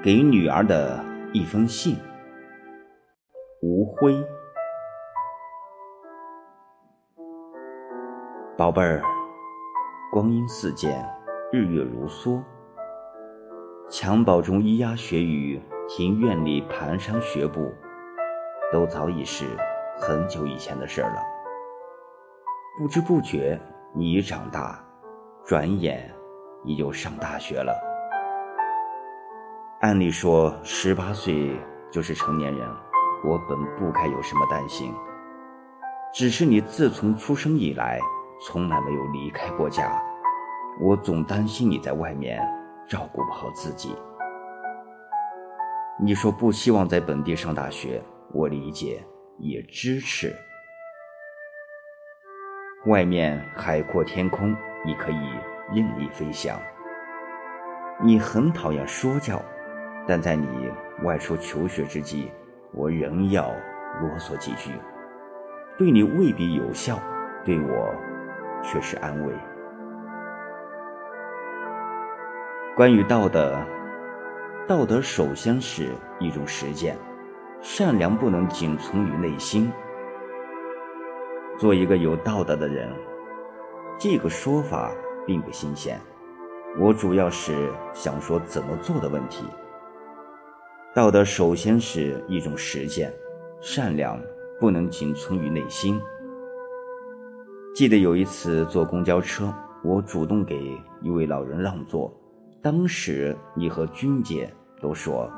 给女儿的一封信，吴辉。宝贝儿，光阴似箭，日月如梭。襁褓中咿呀学语，庭院里蹒跚学步，都早已是很久以前的事儿了。不知不觉，你已长大，转眼你就上大学了。按理说，十八岁就是成年人，我本不该有什么担心。只是你自从出生以来，从来没有离开过家，我总担心你在外面照顾不好自己。你说不希望在本地上大学，我理解也支持。外面海阔天空，你可以任意飞翔。你很讨厌说教。但在你外出求学之际，我仍要啰嗦几句，对你未必有效，对我却是安慰。关于道德，道德首先是一种实践，善良不能仅存于内心。做一个有道德的人，这个说法并不新鲜，我主要是想说怎么做的问题。道德首先是一种实践，善良不能仅存于内心。记得有一次坐公交车，我主动给一位老人让座，当时你和君姐都说，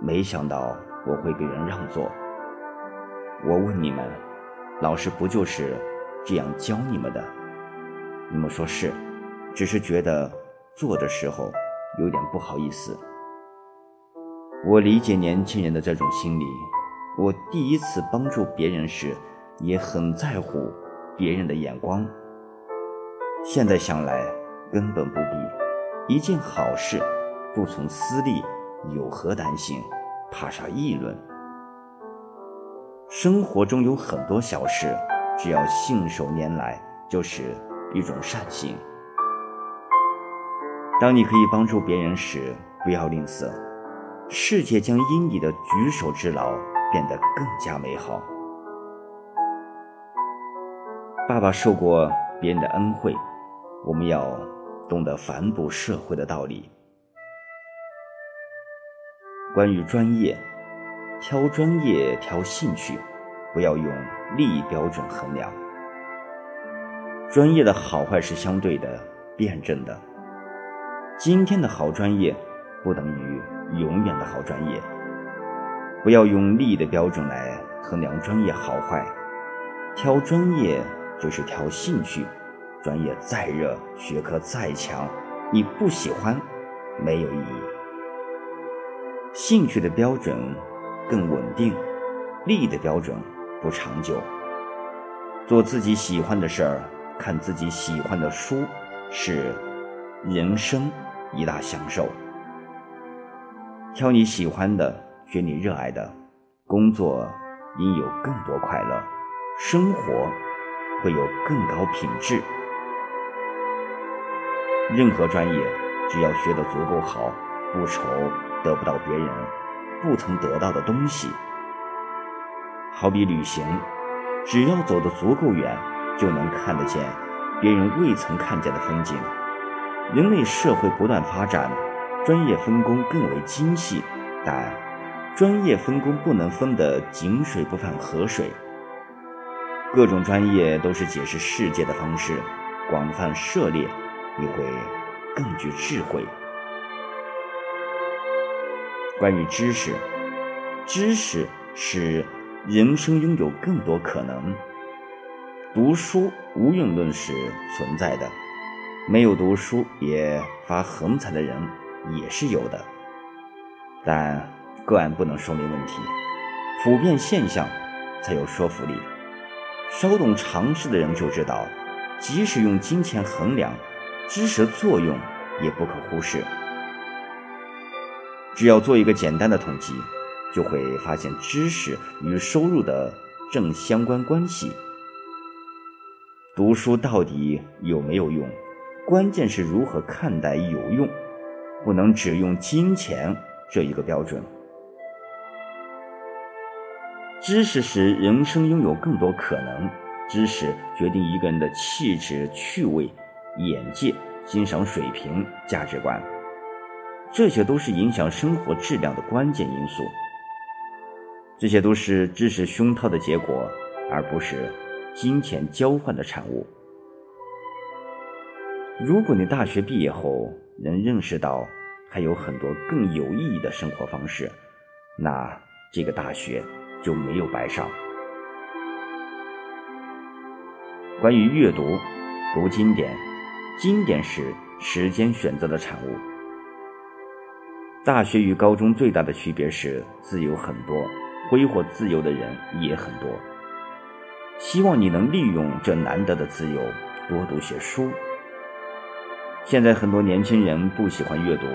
没想到我会给人让座。我问你们，老师不就是这样教你们的？你们说是，只是觉得做的时候有点不好意思。我理解年轻人的这种心理。我第一次帮助别人时，也很在乎别人的眼光。现在想来，根本不必。一件好事，不从私利，有何担心？怕啥议论？生活中有很多小事，只要信手拈来，就是一种善行。当你可以帮助别人时，不要吝啬。世界将因你的举手之劳变得更加美好。爸爸受过别人的恩惠，我们要懂得反哺社会的道理。关于专业，挑专业挑兴趣，不要用利益标准衡量。专业的好坏是相对的、辩证的。今天的好专业，不等于。永远的好专业，不要用利益的标准来衡量专业好坏。挑专业就是挑兴趣，专业再热，学科再强，你不喜欢，没有意义。兴趣的标准更稳定，利益的标准不长久。做自己喜欢的事儿，看自己喜欢的书，是人生一大享受。挑你喜欢的，学你热爱的，工作应有更多快乐，生活会有更高品质。任何专业，只要学得足够好，不愁得不到别人不曾得到的东西。好比旅行，只要走得足够远，就能看得见别人未曾看见的风景。人类社会不断发展。专业分工更为精细，但专业分工不能分得井水不犯河水。各种专业都是解释世界的方式，广泛涉猎，你会更具智慧。关于知识，知识使人生拥有更多可能。读书无用论是存在的，没有读书也发横财的人。也是有的，但个案不能说明问题，普遍现象才有说服力。稍懂常识的人就知道，即使用金钱衡量，知识作用也不可忽视。只要做一个简单的统计，就会发现知识与收入的正相关关系。读书到底有没有用？关键是如何看待有用，不能只用金钱这一个标准。知识使人生拥有更多可能，知识决定一个人的气质、趣味、眼界、欣赏水平、价值观，这些都是影响生活质量的关键因素。这些都是知识熏陶的结果，而不是。金钱交换的产物。如果你大学毕业后能认识到还有很多更有意义的生活方式，那这个大学就没有白上。关于阅读，读经典，经典是时间选择的产物。大学与高中最大的区别是自由很多，挥霍自由的人也很多。希望你能利用这难得的自由，多读些书。现在很多年轻人不喜欢阅读，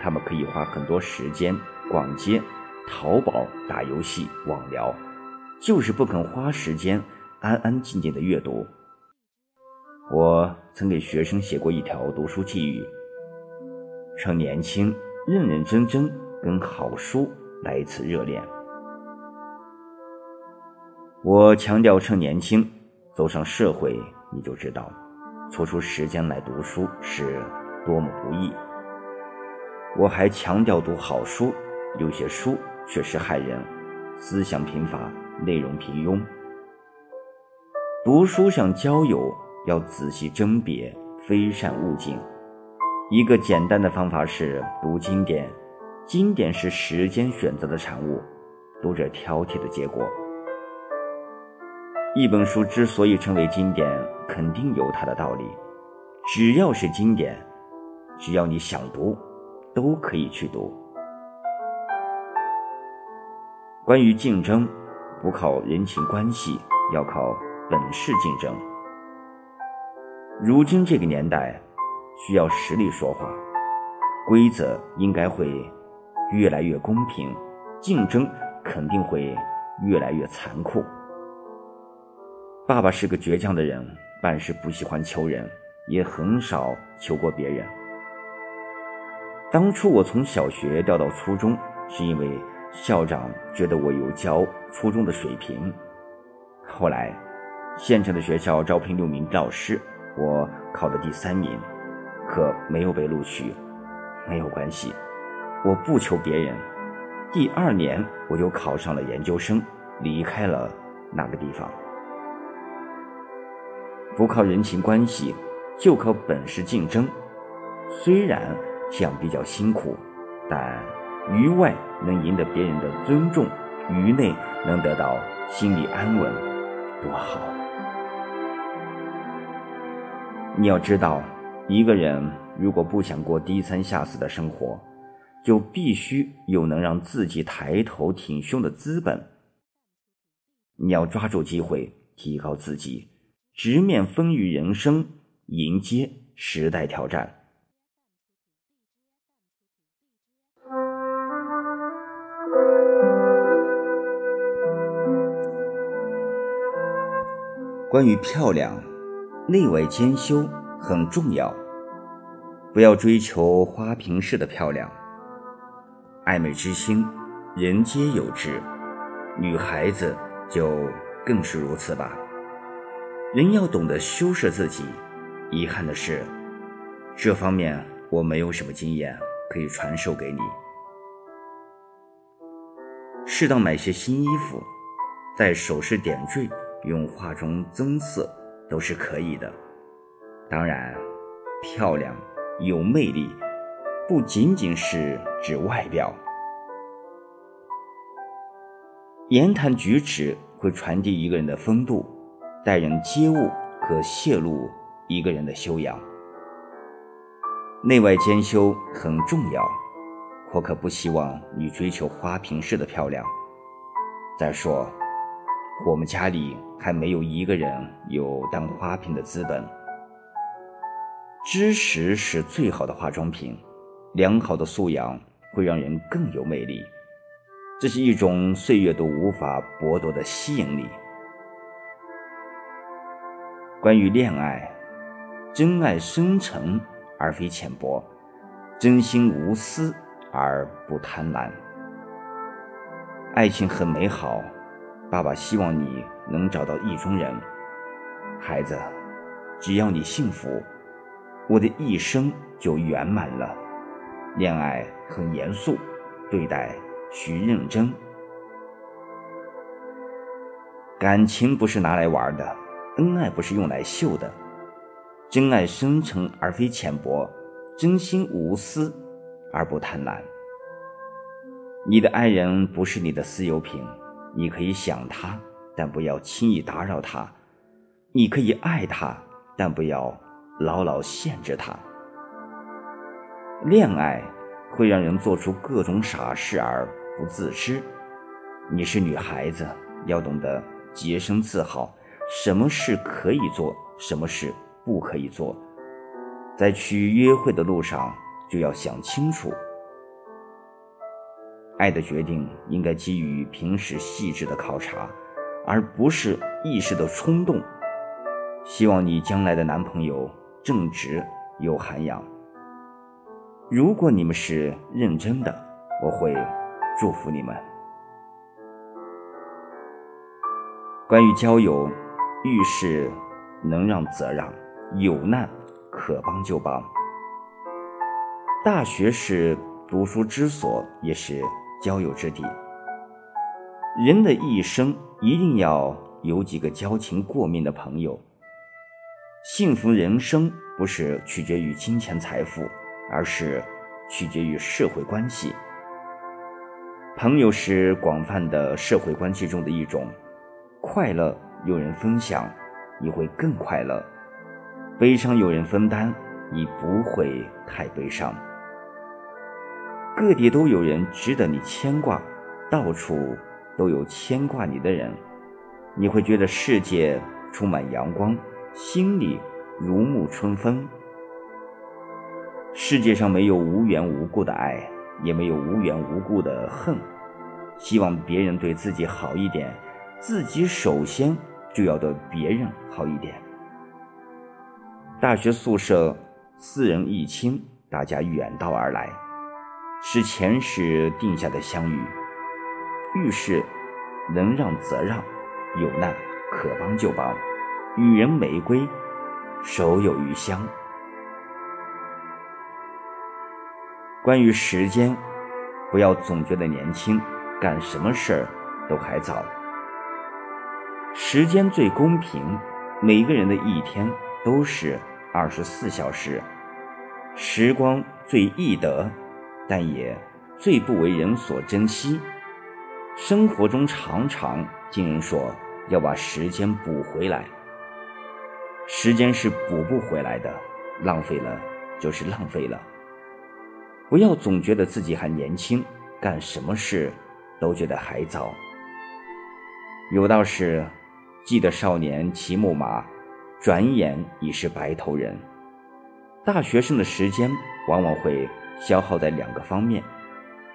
他们可以花很多时间逛街、淘宝、打游戏、网聊，就是不肯花时间安安静静的阅读。我曾给学生写过一条读书寄语：趁年轻，认认真真跟好书来一次热恋。我强调趁年轻，走上社会你就知道，抽出时间来读书是多么不易。我还强调读好书，有些书确实害人，思想贫乏，内容平庸。读书上交友，要仔细甄别，非善勿近。一个简单的方法是读经典，经典是时间选择的产物，读者挑剔的结果。一本书之所以成为经典，肯定有它的道理。只要是经典，只要你想读，都可以去读。关于竞争，不靠人情关系，要靠本事竞争。如今这个年代，需要实力说话，规则应该会越来越公平，竞争肯定会越来越残酷。爸爸是个倔强的人，办事不喜欢求人，也很少求过别人。当初我从小学调到初中，是因为校长觉得我有教初中的水平。后来，县城的学校招聘六名教师，我考了第三名，可没有被录取。没有关系，我不求别人。第二年，我就考上了研究生，离开了那个地方。不靠人情关系，就靠本事竞争。虽然这样比较辛苦，但于外能赢得别人的尊重，于内能得到心理安稳，多好！你要知道，一个人如果不想过低三下四的生活，就必须有能让自己抬头挺胸的资本。你要抓住机会，提高自己。直面风雨人生，迎接时代挑战。关于漂亮，内外兼修很重要。不要追求花瓶式的漂亮。爱美之心，人皆有之，女孩子就更是如此吧。人要懂得修饰自己。遗憾的是，这方面我没有什么经验可以传授给你。适当买些新衣服，在首饰点缀，用化妆增色都是可以的。当然，漂亮有魅力，不仅仅是指外表。言谈举止会传递一个人的风度。待人接物可泄露一个人的修养，内外兼修很重要。我可不希望你追求花瓶式的漂亮。再说，我们家里还没有一个人有当花瓶的资本。知识是最好的化妆品，良好的素养会让人更有魅力。这是一种岁月都无法剥夺的吸引力。关于恋爱，真爱深沉而非浅薄，真心无私而不贪婪。爱情很美好，爸爸希望你能找到意中人。孩子，只要你幸福，我的一生就圆满了。恋爱很严肃，对待。需认真，感情不是拿来玩的，恩爱不是用来秀的，真爱深沉而非浅薄，真心无私而不贪婪。你的爱人不是你的私有品，你可以想他，但不要轻易打扰他；你可以爱他，但不要牢牢限制他。恋爱会让人做出各种傻事而。不自知，你是女孩子，要懂得洁身自好。什么事可以做，什么事不可以做，在去约会的路上就要想清楚。爱的决定应该基于平时细致的考察，而不是一时的冲动。希望你将来的男朋友正直有涵养。如果你们是认真的，我会。祝福你们。关于交友，遇事能让则让，有难可帮就帮。大学是读书之所，也是交友之地。人的一生一定要有几个交情过命的朋友。幸福人生不是取决于金钱财富，而是取决于社会关系。朋友是广泛的社会关系中的一种，快乐有人分享，你会更快乐；悲伤有人分担，你不会太悲伤。各地都有人值得你牵挂，到处都有牵挂你的人，你会觉得世界充满阳光，心里如沐春风。世界上没有无缘无故的爱。也没有无缘无故的恨，希望别人对自己好一点，自己首先就要对别人好一点。大学宿舍四人一寝，大家远道而来，是前世定下的相遇。遇事能让则让，有难可帮就帮，与人玫瑰，手有余香。关于时间，不要总觉得年轻，干什么事儿都还早。时间最公平，每个人的一天都是二十四小时。时光最易得，但也最不为人所珍惜。生活中常常听人说要把时间补回来，时间是补不回来的，浪费了就是浪费了。不要总觉得自己还年轻，干什么事都觉得还早。有道是：“记得少年骑木马，转眼已是白头人。”大学生的时间往往会消耗在两个方面：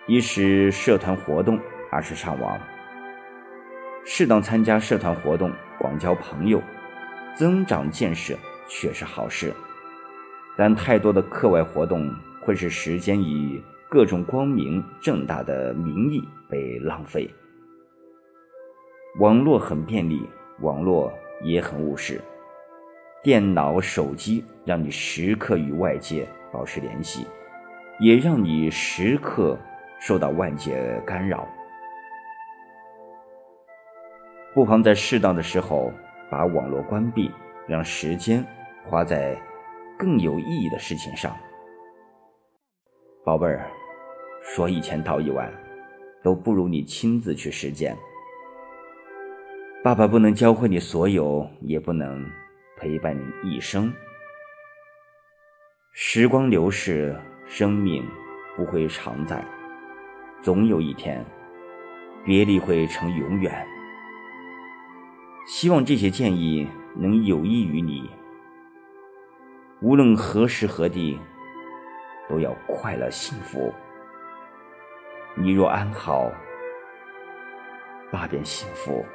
一是社团活动，二是上网。适当参加社团活动，广交朋友，增长见识，却是好事。但太多的课外活动。会使时间以各种光明正大的名义被浪费。网络很便利，网络也很务实。电脑、手机让你时刻与外界保持联系，也让你时刻受到外界干扰。不妨在适当的时候把网络关闭，让时间花在更有意义的事情上。宝贝儿，说一千道一万，都不如你亲自去实践。爸爸不能教会你所有，也不能陪伴你一生。时光流逝，生命不会常在，总有一天，别离会成永远。希望这些建议能有益于你。无论何时何地，都要快乐幸福。你若安好，那便幸福。